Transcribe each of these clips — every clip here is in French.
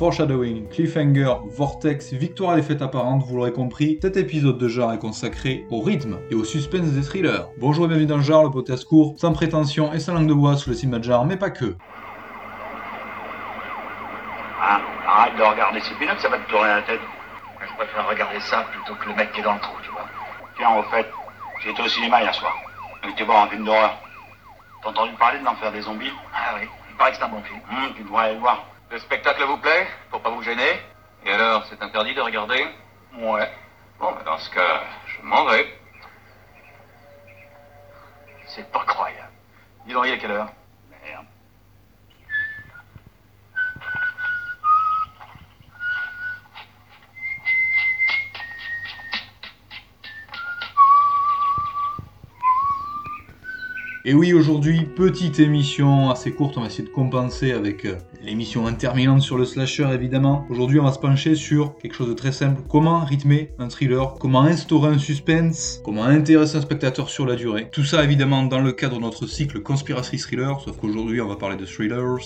Foreshadowing, Cliffhanger, Vortex, Victoire et défaite apparente, vous l'aurez compris, cet épisode de genre est consacré au rythme et au suspense des thrillers. Bonjour et bienvenue dans genre, le podcast court, sans prétention et sans langue de bois sur le cinéma de genre, mais pas que. Ah, arrête de regarder ces pinottes, ça va te tourner la tête. Je préfère regarder ça plutôt que le mec qui est dans le trou, tu vois. Tiens, au fait, j'étais au cinéma hier soir. J'étais voir un film d'horreur. T'as entendu parler de l'enfer des zombies? Ah oui, il paraît que c'est un bon film. Hum, tu devrais aller le voir. Le spectacle vous plaît Pour pas vous gêner Et alors, c'est interdit de regarder? Ouais. Bon, bah, dans ce cas, je m'en vais. C'est pas croyable. Dis il est quelle heure? Et oui, aujourd'hui, petite émission assez courte, on va essayer de compenser avec euh, l'émission interminante sur le slasher évidemment. Aujourd'hui, on va se pencher sur quelque chose de très simple. Comment rythmer un thriller? Comment instaurer un suspense? Comment intéresser un spectateur sur la durée? Tout ça évidemment dans le cadre de notre cycle Conspiracy Thriller, sauf qu'aujourd'hui, on va parler de thrillers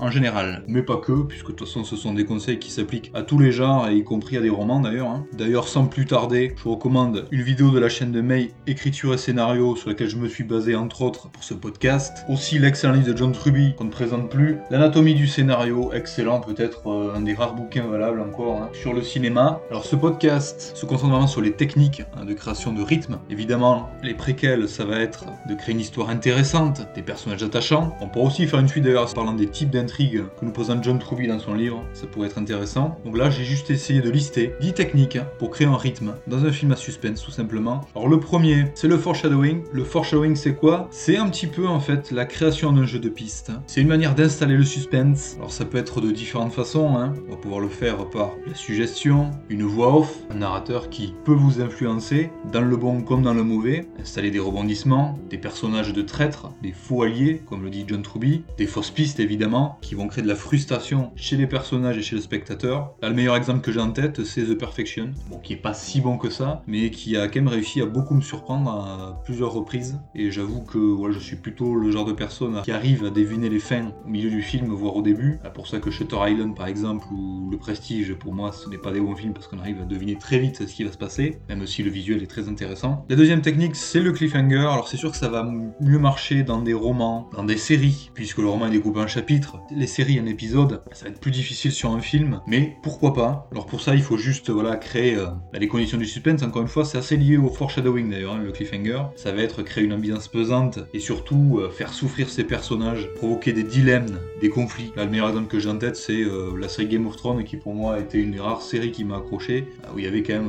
en général, mais pas que, puisque de toute façon ce sont des conseils qui s'appliquent à tous les genres, et y compris à des romans d'ailleurs. hein. D'ailleurs, sans plus tarder, je vous recommande une vidéo de la chaîne de May, écriture et scénario, sur laquelle je me suis basé entre autres pour ce podcast. Aussi l'excellent livre de John Truby, qu'on ne présente plus. L'anatomie du scénario, excellent, peut-être euh, un des rares bouquins valables encore, hein, sur le cinéma. Alors ce podcast se concentre vraiment sur les techniques hein, de création de rythme. Évidemment, les préquels, ça va être de créer une histoire intéressante, des personnages attachants. On pourra aussi faire une suite d'ailleurs parlant des types que nous présente John Truby dans son livre, ça pourrait être intéressant. Donc là, j'ai juste essayé de lister 10 techniques pour créer un rythme dans un film à suspense, tout simplement. Alors le premier, c'est le foreshadowing. Le foreshadowing, c'est quoi? C'est un petit peu en fait la création d'un jeu de piste. C'est une manière d'installer le suspense. Alors ça peut être de différentes façons. hein. On va pouvoir le faire par la suggestion, une voix off, un narrateur qui peut vous influencer, dans le bon comme dans le mauvais, installer des rebondissements, des personnages de traîtres, des faux alliés, comme le dit John Truby, des fausses pistes évidemment, qui vont créer de la frustration chez les personnages et chez le spectateur. Là, le meilleur exemple que j'ai en tête, c'est The Perfection, qui est pas si bon que ça, mais qui a quand même réussi à beaucoup me surprendre à plusieurs reprises. Et j'avoue que je suis plutôt le genre de personne qui arrive à deviner les fins au milieu du film, voire au début. C'est pour ça que Shutter Island, par exemple, ou Le Prestige, pour moi, ce n'est pas des bons films parce qu'on arrive à deviner très vite ce qui va se passer, même si le visuel est très intéressant. La deuxième technique, c'est le cliffhanger. Alors, c'est sûr que ça va mieux marcher dans des romans, dans des séries, puisque le roman est découpé en chapitres. Les séries, un épisode, ça va être plus difficile sur un film, mais pourquoi pas? Alors, pour ça, il faut juste voilà, créer euh, bah, les conditions du suspense. Encore une fois, c'est assez lié au foreshadowing d'ailleurs, hein, le cliffhanger. Ça va être créer une ambiance pesante et surtout euh, faire souffrir ses personnages, provoquer des dilemmes, des conflits. Là, le meilleur exemple que j'ai en tête, c'est euh, la série Game of Thrones qui pour moi était une des rares séries qui m'a accroché, euh, où il y avait quand même.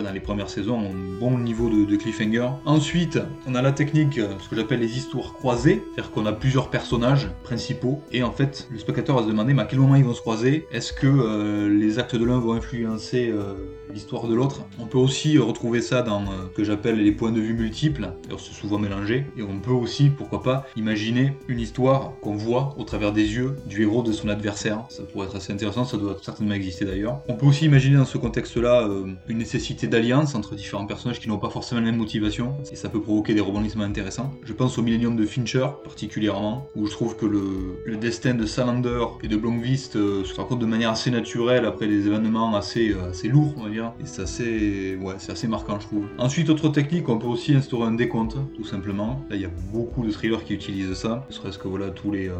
Dans les premières saisons, un bon niveau de, cliffhanger. Ensuite, on a la technique, euh, ce que j'appelle les histoires croisées, c'est-à-dire qu'on a plusieurs personnages principaux, et en fait, le spectateur va se demander mais à quel moment ils vont se croiser, est-ce que euh, les actes de l'un vont influencer euh, l'histoire de l'autre? On peut aussi retrouver ça dans ce que j'appelle les points de vue multiples, c'est souvent mélangé, et on peut aussi, pourquoi pas, imaginer une histoire qu'on voit au travers des yeux du héros de son adversaire. Ça pourrait être assez intéressant, ça doit certainement exister d'ailleurs. On peut aussi imaginer dans ce contexte-là une nécessité d'alliance entre différents personnages qui n'ont pas forcément la même motivation, et ça peut provoquer des rebondissements intéressants. Je pense au Millennium de Fincher particulièrement, où je trouve que le, le destin de Salander et de Blomqvist euh, se raconte de manière assez naturelle après des événements assez, euh, assez lourds, on va dire, et c'est assez, ouais, c'est assez marquant, je trouve. Ensuite, autre technique, on peut aussi instaurer un décompte, tout simplement. Là, il y a beaucoup de thrillers qui utilisent ça, ne serait-ce que voilà, tous les euh,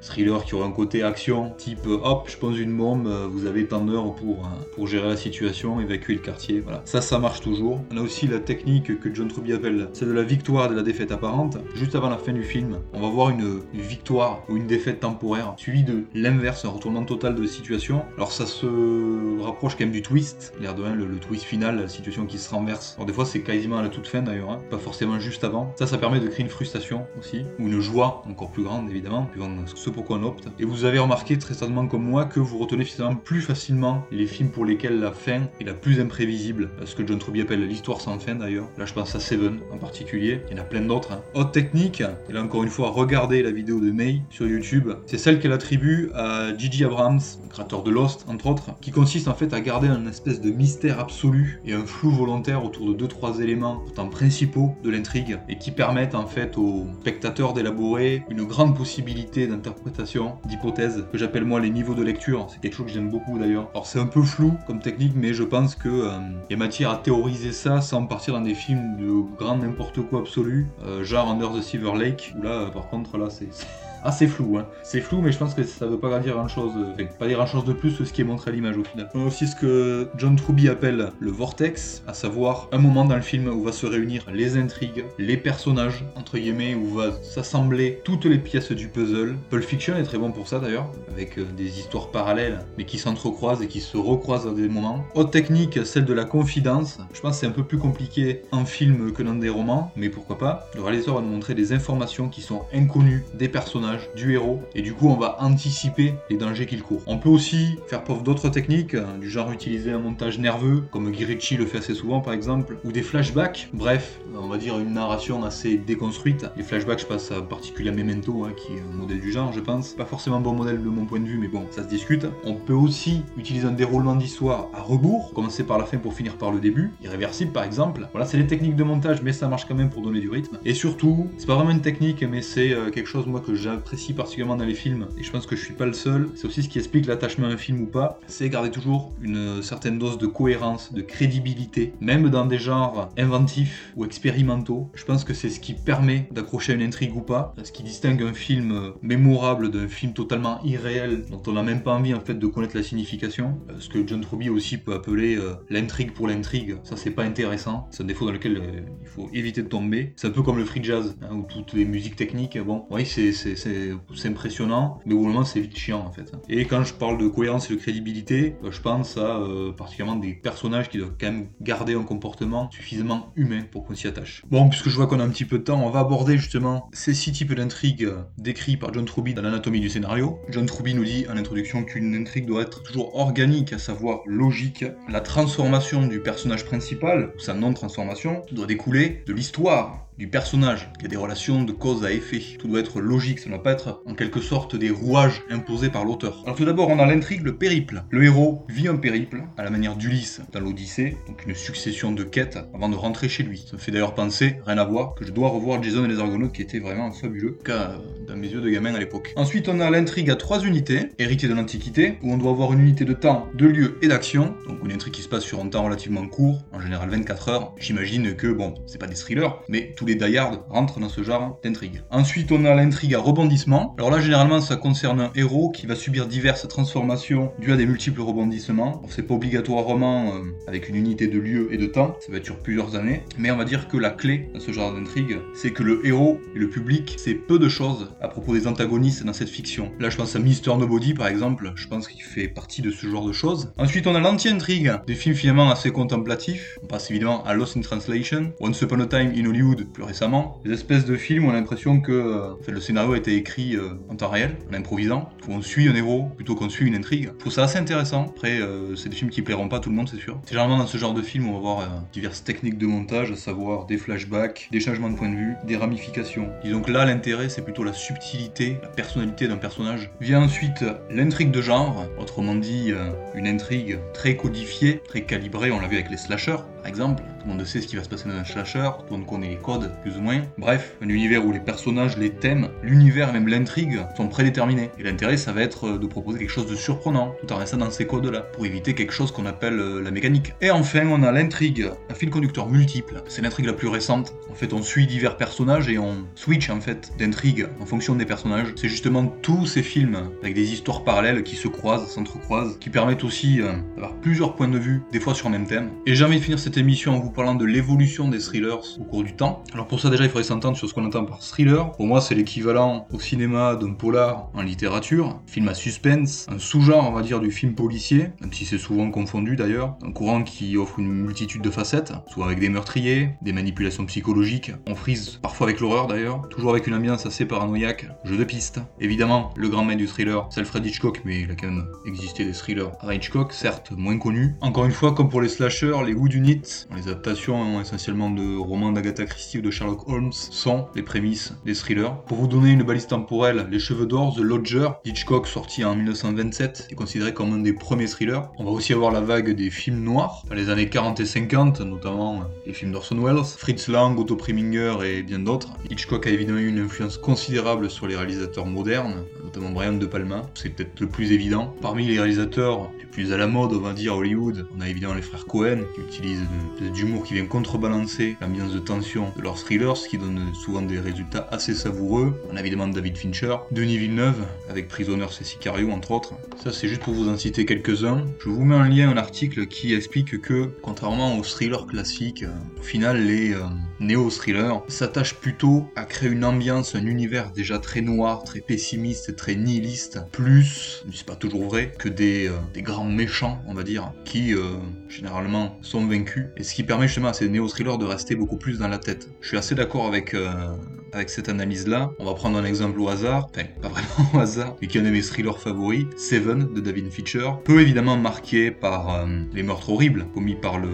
thrillers qui auraient un côté action, type hop, je pose une bombe, vous avez tant d'heures pour, pour gérer la situation, évacuer le quartier, Ça, ça marche toujours. On a aussi la technique que John Truby appelle celle de la victoire et de la défaite apparente. Juste avant la fin du film, on va voir une, victoire ou une défaite temporaire, suivie de l'inverse, un retournement total de situation. Alors ça se rapproche quand même du twist, l'air de rien, le, le twist final, la situation qui se renverse. Alors des fois c'est quasiment à la toute fin d'ailleurs, hein, pas forcément juste avant. Ça, ça permet de créer une frustration aussi, ou une joie encore plus grande évidemment, suivant ce pourquoi on opte. Et vous avez remarqué très certainement comme moi que vous retenez finalement plus facilement les films pour lesquels la fin est la plus imprévisible ce que John Truby appelle l'histoire sans fin d'ailleurs. Là je pense à Seven en particulier, il y en a plein d'autres. Hein. Haute technique, et là encore une fois, regardez la vidéo de May sur YouTube, c'est celle qu'elle attribue à Gigi Abrams, créateur de Lost entre autres, qui consiste en fait à garder un espèce de mystère absolu et un flou volontaire autour de 2-3 éléments pourtant principaux de l'intrigue et qui permettent en fait aux spectateurs d'élaborer une grande possibilité d'interprétation, d'hypothèse, que j'appelle moi les niveaux de lecture. C'est quelque chose que j'aime beaucoup d'ailleurs. Alors c'est un peu flou comme technique, mais je pense que euh, y a matière à théoriser ça sans partir dans des films de grand n'importe quoi absolu, euh, genre Under the Silver Lake, où là par contre là c'est ah, c'est flou, hein. C'est flou, mais je pense que ça veut pas dire grand chose. Enfin, pas dire grand chose de plus que ce qui est montré à l'image au final. On a aussi ce que John Truby appelle le vortex, à savoir un moment dans le film où va se réunir les intrigues, les personnages, entre guillemets, où va s'assembler toutes les pièces du puzzle. Pulp Fiction est très bon pour ça d'ailleurs, avec euh, des histoires parallèles, mais qui s'entrecroisent et qui se recroisent à des moments. Autre technique, celle de la confidence. Je pense que c'est un peu plus compliqué en film que dans des romans, mais pourquoi pas. Le réalisateur va nous montrer des informations qui sont inconnues des personnages du héros, et du coup on va anticiper les dangers qu'il court. On peut aussi faire preuve d'autres techniques, hein, du genre utiliser un montage nerveux, comme Girichi le fait assez souvent par exemple, ou des flashbacks, bref, on va dire une narration assez déconstruite. Les flashbacks, je passe à particulier à Memento, hein, qui est un modèle du genre, je pense. Pas forcément bon modèle de mon point de vue, mais bon, ça se discute. On peut aussi utiliser un déroulement d'histoire à rebours, commencer par la fin pour finir par le début, irréversible par exemple. Voilà, c'est les techniques de montage, mais ça marche quand même pour donner du rythme. Et surtout, c'est pas vraiment une technique, mais c'est euh, quelque chose moi que j'ai j'apprécie particulièrement dans les films, et je pense que je suis pas le seul, c'est aussi ce qui explique l'attachement à un film ou pas, c'est garder toujours une certaine dose de cohérence, de crédibilité, même dans des genres inventifs ou expérimentaux. Je pense que c'est ce qui permet d'accrocher une intrigue ou pas, ce qui distingue un film mémorable d'un film totalement irréel, dont on n'a même pas envie en fait de connaître la signification. Euh, ce que John Truby aussi peut appeler euh, l'intrigue pour l'intrigue. Ça c'est pas intéressant, c'est un défaut dans lequel euh, il faut éviter de tomber. C'est un peu comme le free jazz, hein, ou toutes les musiques techniques. Bon, oui, c'est c'est impressionnant, mais au moment c'est vite chiant en fait. Et quand je parle de cohérence et de crédibilité, euh, je pense à euh, particulièrement des personnages qui doivent quand même garder un comportement suffisamment humain pour qu'on s'y attache. Bon, puisque je vois qu'on a un petit peu de temps, on va aborder justement ces six types d'intrigues euh, décrits par John Truby dans l'anatomie du scénario. John Truby nous dit en introduction qu'une intrigue doit être toujours organique, à savoir logique. La transformation du personnage principal, ou sa non-transformation, doit découler de l'histoire du personnage, qui a des relations de cause à effet. Tout doit être logique, ça ne doit pas être en quelque sorte des rouages imposés par l'auteur. Alors tout d'abord, on a l'intrigue, le périple. Le héros vit un périple, à la manière d'Ulysse dans l'Odyssée, donc une succession de quêtes avant de rentrer chez lui. Ça me fait d'ailleurs penser, rien à voir, que je dois revoir Jason et les Argonautes qui était vraiment fabuleux, cas dans mes yeux de gamin à l'époque. Ensuite, on a l'intrigue à trois unités, héritée de l'Antiquité, où on doit avoir une unité de temps, de lieu et d'action, donc une intrigue qui se passe sur un temps relativement court, en général 24 heures. J'imagine que, bon, c'est pas des thrillers, mais tout les die rentrent dans ce genre d'intrigue. Ensuite, on a l'intrigue à rebondissement. Alors là, généralement, ça concerne un héros qui va subir diverses transformations dues à des multiples rebondissements. C'est pas obligatoirement euh, avec une unité de lieu et de temps, ça va être sur plusieurs années. Mais on va dire que la clé dans ce genre d'intrigue, c'est que le héros et le public sait peu de choses à propos des antagonistes dans cette fiction. Là, je pense à Mister Nobody, par exemple. Je pense qu'il fait partie de ce genre de choses. Ensuite, on a l'anti-intrigue, des films finalement assez contemplatifs. On passe évidemment à Lost in Translation, Once Upon a Time in Hollywood, plus récemment, des espèces de films où on a l'impression que euh, le scénario a été écrit euh, en temps réel, en improvisant, où on suit un héros plutôt qu'on suit une intrigue. Je trouve ça assez intéressant. Après, euh, c'est des films qui plairont pas à tout le monde, c'est sûr. C'est généralement dans ce genre de film où on va voir diverses techniques de montage, à savoir des flashbacks, des changements de point de vue, des ramifications. Disons que là, l'intérêt, c'est plutôt la subtilité, la personnalité d'un personnage. Vient ensuite l'intrigue de genre, autrement dit, une intrigue très codifiée, très calibrée, on l'a vu avec les slashers, par exemple. Tout le monde sait ce qui va se passer dans un slasher, tout le monde connaît les codes, plus ou moins. Bref, un univers où les personnages, les thèmes, l'univers même l'intrigue sont prédéterminés. Et l'intérêt, ça va être de proposer quelque chose de surprenant, tout en restant dans ces codes-là, pour éviter quelque chose qu'on appelle euh, la mécanique. Et enfin, on a l'intrigue, un fil conducteur multiple. C'est l'intrigue la plus récente. En fait, on suit divers personnages et on switch en fait d'intrigue en fonction des personnages. C'est justement tous ces films avec des histoires parallèles qui se croisent, s'entrecroisent, qui permettent aussi euh, d'avoir plusieurs points de vue, des fois sur un même thème. Et j'ai envie de finir cette émission en vous parlant de l'évolution des thrillers au cours du temps. Alors pour ça déjà il faudrait s'entendre sur ce qu'on entend par thriller. Pour moi c'est l'équivalent au cinéma d'un polar en littérature, film à suspense, un sous-genre on va dire du film policier, même si c'est souvent confondu d'ailleurs, un courant qui offre une multitude de facettes, soit avec des meurtriers, des manipulations psychologiques, on frise parfois avec l'horreur d'ailleurs, toujours avec une ambiance assez paranoïaque, jeu de piste. Évidemment, le grand maître du thriller, c'est Alfred Hitchcock, mais il a quand même existé des thrillers à Hitchcock, certes moins connus. Encore une fois, comme pour les slashers, les nit, les adaptations essentiellement de romans d'Agatha Christie de Sherlock Holmes, sont les prémices des thrillers. Pour vous donner une balise temporelle, Les Cheveux d'Or, The Lodger, Hitchcock sorti en 1927, est considéré comme un des premiers thrillers. On va aussi avoir la vague des films noirs, dans les années 40 et 50, notamment les films d'Orson Welles, Fritz Lang, Otto Preminger et bien d'autres. Hitchcock a évidemment eu une influence considérable sur les réalisateurs modernes, notamment Brian De Palma, c'est peut-être le plus évident. Parmi les réalisateurs les plus à la mode, on va dire Hollywood, on a évidemment les frères Cohen, qui utilisent d'humour qui vient contrebalancer l'ambiance de tension de leurs thrillers, ce qui donne souvent des résultats assez savoureux. On a évidemment David Fincher, Denis Villeneuve, avec Prisoners et Sicario entre autres. Ça c'est juste pour vous en citer quelques-uns. Je vous mets en lien un article qui explique que, contrairement aux thrillers classiques, au final les euh, néo-thrillers s'attachent plutôt à créer une ambiance, un univers déjà très noir, très pessimiste, très nihiliste, plus, c'est pas toujours vrai, que des, euh, grands méchants, on va dire, qui euh, généralement sont vaincus, et ce qui permet justement à ces néo-thrillers de rester beaucoup plus dans la tête. Je suis assez d'accord avec, euh, avec cette analyse-là. On va prendre un exemple au hasard, enfin pas vraiment au hasard, mais qui est un de mes thrillers favoris, Seven de David Fincher, peu évidemment marqué par les meurtres horribles commis par le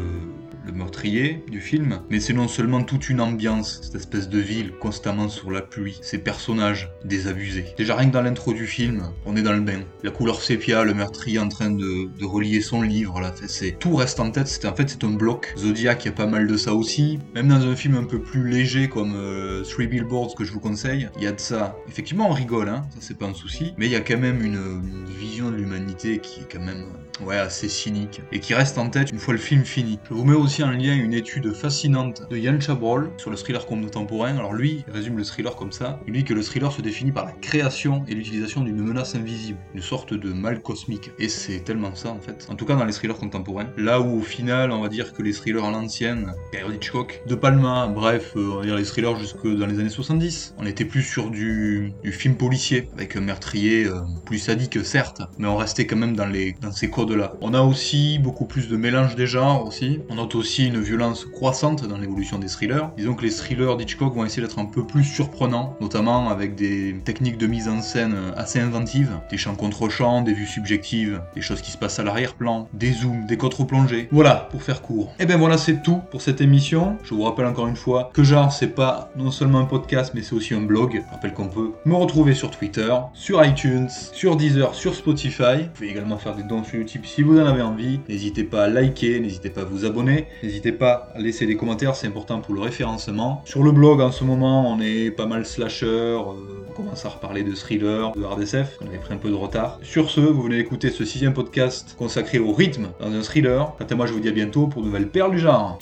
le meurtrier du film, mais c'est non seulement toute une ambiance, cette espèce de ville constamment sur la pluie, ces personnages désabusés. Déjà rien que dans l'intro du film, on est dans le bain. La couleur sépia, le meurtrier en train de, de relier son livre, là, c'est tout reste en tête. C'est en fait c'est un bloc. Zodiac, il y a pas mal de ça aussi. Même dans un film un peu plus léger comme euh, Three Billboards que je vous conseille, il y a de ça. Effectivement, on rigole, hein, ça c'est pas un souci, mais il y a quand même une, une vision de l'humanité qui est quand même ouais assez cynique et qui reste en tête une fois le film fini. Je vous mets aussi en lien une étude fascinante de Yann Chabrol sur le thriller contemporain. Alors lui, résume le thriller comme ça. Il dit que le thriller se définit par la création et l'utilisation d'une menace invisible, une sorte de mal cosmique. Et c'est tellement ça en fait. En tout cas dans les thrillers contemporains. Là où au final, on va dire que les thrillers à l'ancienne, Gary Hitchcock, De Palma, bref, euh, on va dire les thrillers jusque dans les années 70, on était plus sur du, du film policier avec un meurtrier euh, plus sadique certes, mais on restait quand même dans les dans ces codes-là. On a aussi beaucoup plus de mélange des genres aussi. On note aussi une violence croissante dans l'évolution des thrillers. Disons que les thrillers d'Hitchcock vont essayer d'être un peu plus surprenants, notamment avec des techniques de mise en scène assez inventives, des champs contre champs, des vues subjectives, des choses qui se passent à l'arrière-plan, des zooms, des contre-plongées. Voilà, pour faire court. Et ben voilà, c'est tout pour cette émission. Je vous rappelle encore une fois que genre c'est pas non seulement un podcast mais c'est aussi un blog. Je rappelle qu'on peut me retrouver sur Twitter, sur iTunes, sur Deezer, sur Spotify. Vous pouvez également faire des dons sur YouTube si vous en avez envie. N'hésitez pas à liker, n'hésitez pas à vous abonner, n'hésitez pas à laisser des commentaires, c'est important pour le référencement. Sur le blog en ce moment, on est pas mal slasher, euh, on commence à reparler de thriller, de hard SF, on avait pris un peu de retard. Sur ce, vous venez d'écouter ce sixième podcast consacré au rythme dans un thriller. Quant à moi, je vous dis à bientôt pour de nouvelles perles du genre.